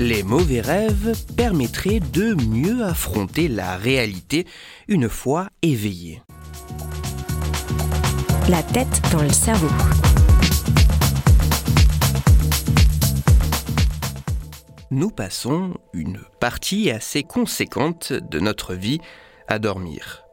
Les mauvais rêves permettraient de mieux affronter la réalité une fois éveillé. La tête dans le cerveau. Nous passons une partie assez conséquente de notre vie à dormir.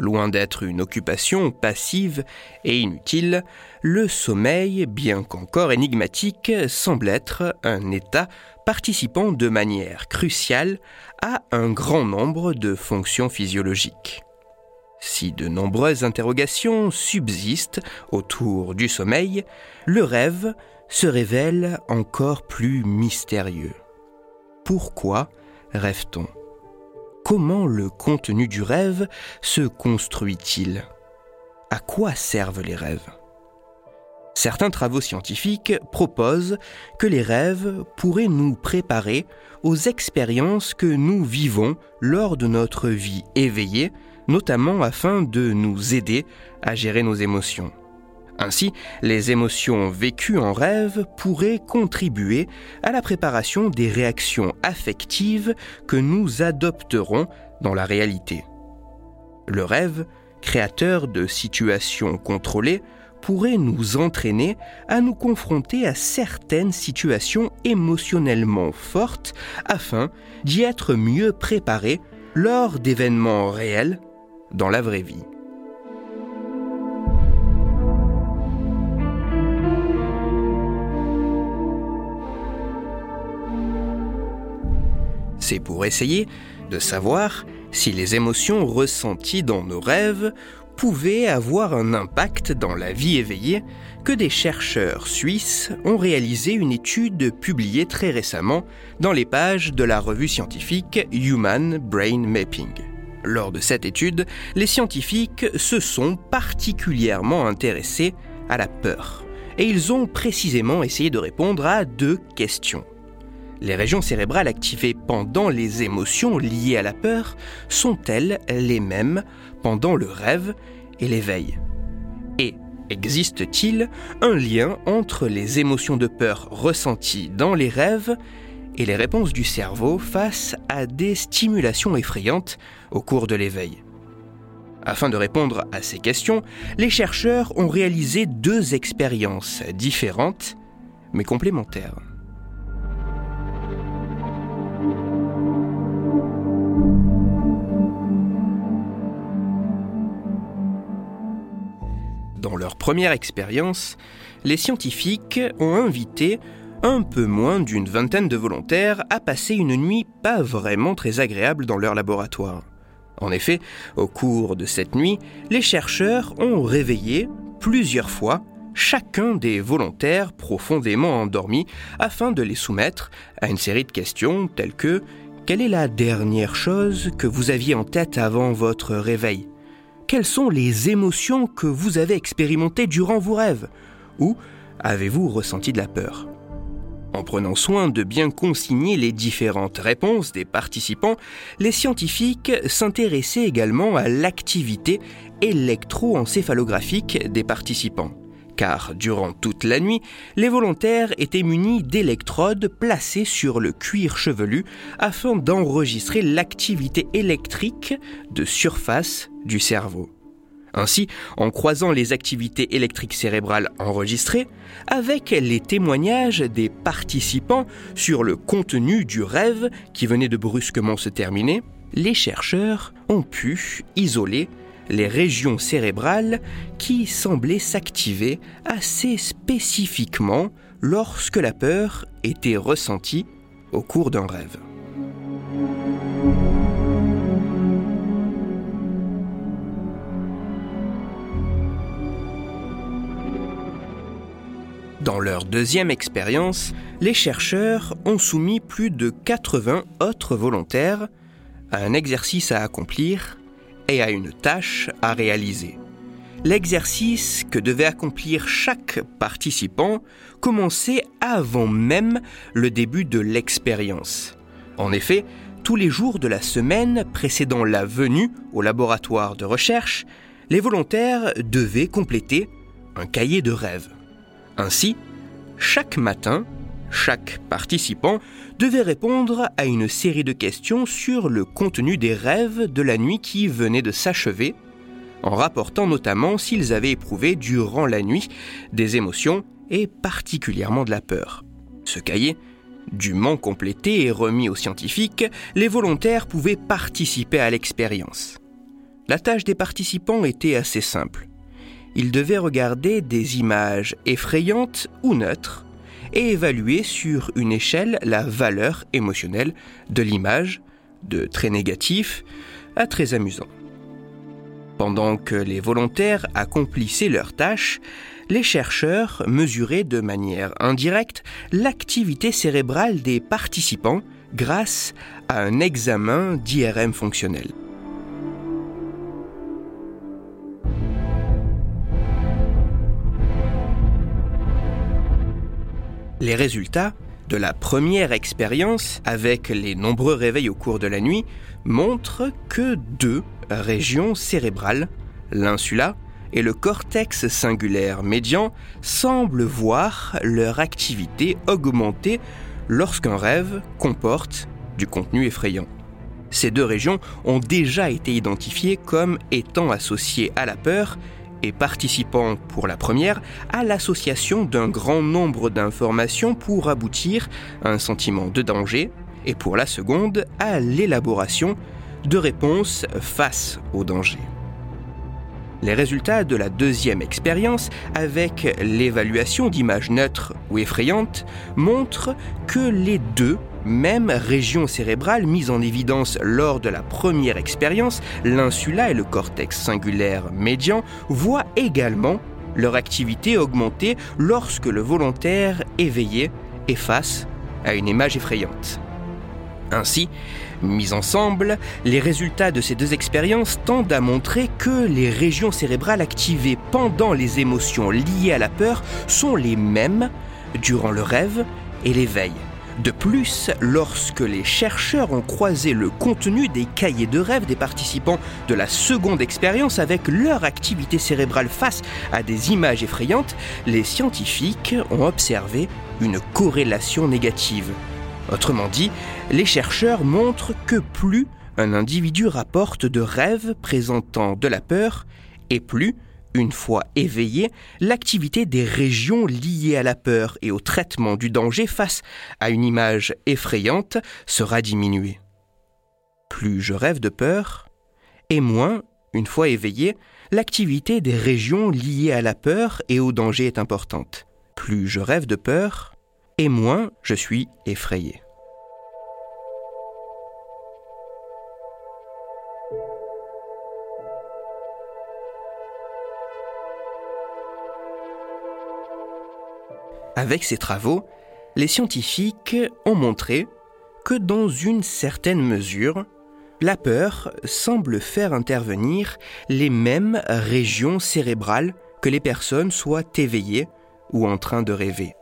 Loin d'être une occupation passive et inutile, le sommeil, bien qu'encore énigmatique, semble être un état participant de manière cruciale à un grand nombre de fonctions physiologiques. Si de nombreuses interrogations subsistent autour du sommeil, le rêve se révèle encore plus mystérieux. Pourquoi rêve-t-on? Comment le contenu du rêve se construit-il? À quoi servent les rêves? Certains travaux scientifiques proposent que les rêves pourraient nous préparer aux expériences que nous vivons lors de notre vie éveillée, notamment afin de nous aider à gérer nos émotions. Ainsi, les émotions vécues en rêve pourraient contribuer à la préparation des réactions affectives que nous adopterons dans la réalité. Le rêve, créateur de situations contrôlées, pourrait nous entraîner à nous confronter à certaines situations émotionnellement fortes afin d'y être mieux préparés lors d'événements réels dans la vraie vie. C'est pour essayer de savoir si les émotions ressenties dans nos rêves pouvaient avoir un impact dans la vie éveillée que des chercheurs suisses ont réalisé une étude publiée très récemment dans les pages de la revue scientifique Human Brain Mapping. Lors de cette étude, les scientifiques se sont particulièrement intéressés à la peur. Et ils ont précisément essayé de répondre à deux questions. Les régions cérébrales activées pendant les émotions liées à la peur sont-elles les mêmes pendant le rêve et l'éveil? Et existe-t-il un lien entre les émotions de peur ressenties dans les rêves et les réponses du cerveau face à des stimulations effrayantes au cours de l'éveil? Afin de répondre à ces questions, les chercheurs ont réalisé deux expériences différentes mais complémentaires. Dans leur première expérience, les scientifiques ont invité un peu moins d'une vingtaine de volontaires à passer une nuit pas vraiment très agréable dans leur laboratoire. En effet, au cours de cette nuit, les chercheurs ont réveillé plusieurs fois chacun des volontaires profondément endormis afin de les soumettre à une série de questions telles que quelle est la dernière chose que vous aviez en tête avant votre réveil? Quelles sont les émotions que vous avez expérimentées durant vos rêves Ou avez-vous ressenti de la peur en prenant soin de bien consigner les différentes réponses des participants, les scientifiques s'intéressaient également à l'activité électroencéphalographique des participants car durant toute la nuit, les volontaires étaient munis d'électrodes placées sur le cuir chevelu afin d'enregistrer l'activité électrique de surface du cerveau. Ainsi, en croisant les activités électriques cérébrales enregistrées avec les témoignages des participants sur le contenu du rêve qui venait de brusquement se terminer, les chercheurs ont pu isoler les régions cérébrales qui semblaient s'activer assez spécifiquement lorsque la peur était ressentie au cours d'un rêve. Dans leur deuxième expérience, les chercheurs ont soumis plus de 80 autres volontaires à un exercice à accomplir et à une tâche à réaliser. L'exercice que devait accomplir chaque participant commençait avant même le début de l'expérience. En effet, tous les jours de la semaine précédant la venue au laboratoire de recherche, les volontaires devaient compléter un cahier de rêves. Ainsi, chaque matin, chaque participant devait répondre à une série de questions sur le contenu des rêves de la nuit qui venait de s'achever, en rapportant notamment s'ils avaient éprouvé durant la nuit des émotions et particulièrement de la peur. Ce cahier, dûment complété et remis aux scientifiques, les volontaires pouvaient participer à l'expérience. La tâche des participants était assez simple. Ils devaient regarder des images effrayantes ou neutres et évaluer sur une échelle la valeur émotionnelle de l'image, de très négatif à très amusant. Pendant que les volontaires accomplissaient leurs tâches, les chercheurs mesuraient de manière indirecte l'activité cérébrale des participants grâce à un examen d'IRM fonctionnel. Les résultats de la première expérience avec les nombreux réveils au cours de la nuit montrent que deux régions cérébrales, l'insula et le cortex singulaire médian, semblent voir leur activité augmenter lorsqu'un rêve comporte du contenu effrayant. Ces deux régions ont déjà été identifiées comme étant associées à la peur et participant pour la première à l'association d'un grand nombre d'informations pour aboutir à un sentiment de danger et pour la seconde à l'élaboration de réponses face au danger. Les résultats de la deuxième expérience, avec l'évaluation d'images neutres ou effrayantes, montrent que les deux mêmes régions cérébrales mises en évidence lors de la première expérience, l'insula et le cortex singulaire médian, voient également leur activité augmenter lorsque le volontaire éveillé est face à une image effrayante. Ainsi, mis ensemble, les résultats de ces deux expériences tendent à montrer que les régions cérébrales activées pendant les émotions liées à la peur sont les mêmes durant le rêve et l'éveil. De plus, lorsque les chercheurs ont croisé le contenu des cahiers de rêve des participants de la seconde expérience avec leur activité cérébrale face à des images effrayantes, les scientifiques ont observé une corrélation négative. Autrement dit, les chercheurs montrent que plus un individu rapporte de rêves présentant de la peur, et plus, une fois éveillé, l'activité des régions liées à la peur et au traitement du danger face à une image effrayante sera diminuée. Plus je rêve de peur, et moins, une fois éveillé, l'activité des régions liées à la peur et au danger est importante. Plus je rêve de peur, et moins je suis effrayé. Avec ces travaux, les scientifiques ont montré que dans une certaine mesure, la peur semble faire intervenir les mêmes régions cérébrales que les personnes soient éveillées ou en train de rêver.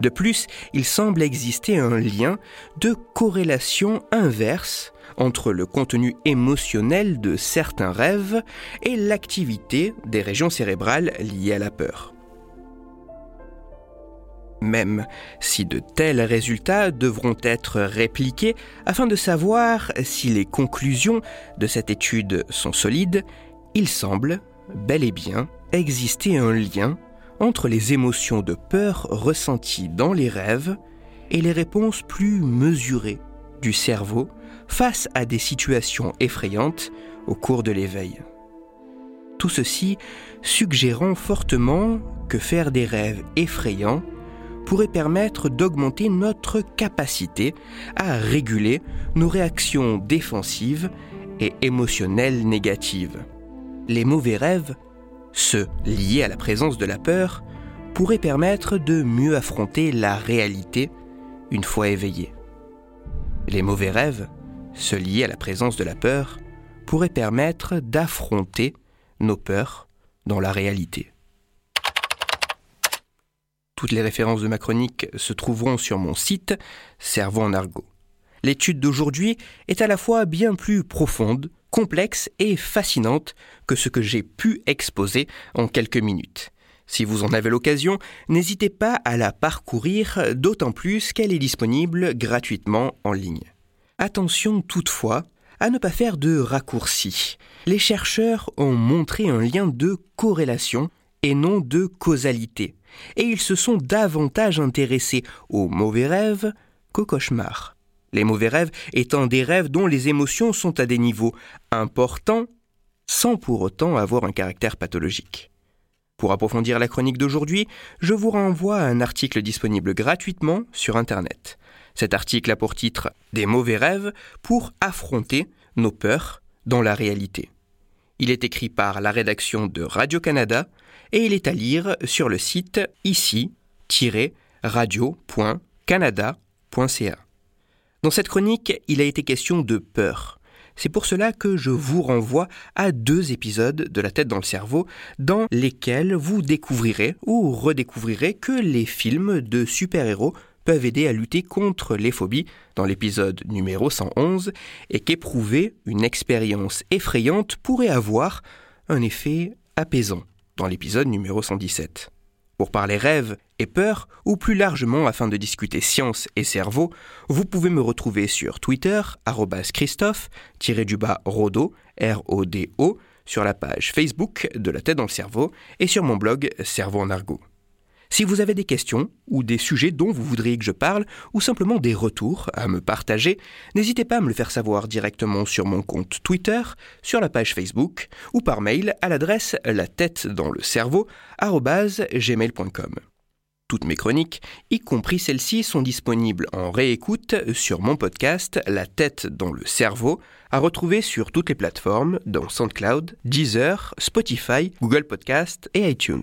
De plus, il semble exister un lien de corrélation inverse entre le contenu émotionnel de certains rêves et l'activité des régions cérébrales liées à la peur. Même si de tels résultats devront être répliqués afin de savoir si les conclusions de cette étude sont solides, il semble bel et bien exister un lien entre les émotions de peur ressenties dans les rêves et les réponses plus mesurées du cerveau face à des situations effrayantes au cours de l'éveil. Tout ceci suggérant fortement que faire des rêves effrayants pourrait permettre d'augmenter notre capacité à réguler nos réactions défensives et émotionnelles négatives. Les mauvais rêves ceux liés à la présence de la peur, pourraient permettre de mieux affronter la réalité une fois éveillé. Les mauvais rêves, ceux liés à la présence de la peur, pourrait permettre d'affronter nos peurs dans la réalité. Toutes les références de ma chronique se trouveront sur mon site Cerveau en argot. L'étude d'aujourd'hui est à la fois bien plus profonde, complexe et fascinante que ce que j'ai pu exposer en quelques minutes. Si vous en avez l'occasion, n'hésitez pas à la parcourir, d'autant plus qu'elle est disponible gratuitement en ligne. Attention toutefois à ne pas faire de raccourcis. Les chercheurs ont montré un lien de corrélation et non de causalité, et ils se sont davantage intéressés aux mauvais rêves qu'aux cauchemars. Les mauvais rêves étant des rêves dont les émotions sont à des niveaux importants sans pour autant avoir un caractère pathologique. Pour approfondir la chronique d'aujourd'hui, je vous renvoie à un article disponible gratuitement sur Internet. Cet article a pour titre Des mauvais rêves pour affronter nos peurs dans la réalité. Il est écrit par la rédaction de Radio-Canada et il est à lire sur le site ici-radio.canada.ca. Dans cette chronique, il a été question de peur. C'est pour cela que je vous renvoie à deux épisodes de La tête dans le cerveau dans lesquels vous découvrirez ou redécouvrirez que les films de super-héros peuvent aider à lutter contre les phobies dans l'épisode numéro 111 et qu'éprouver une expérience effrayante pourrait avoir un effet apaisant dans l'épisode numéro 117 pour parler rêve et peur, ou plus largement afin de discuter science et cerveau, vous pouvez me retrouver sur Twitter, Christophe-Rodo, R-O-D-O, sur la page Facebook de La tête dans le cerveau et sur mon blog Cerveau en argot. Si vous avez des questions ou des sujets dont vous voudriez que je parle ou simplement des retours à me partager, n'hésitez pas à me le faire savoir directement sur mon compte Twitter, sur la page Facebook ou par mail à l'adresse la tête dans le cerveau gmail.com. Toutes mes chroniques, y compris celles-ci, sont disponibles en réécoute sur mon podcast La tête dans le cerveau, à retrouver sur toutes les plateformes, dont SoundCloud, Deezer, Spotify, Google Podcast et iTunes.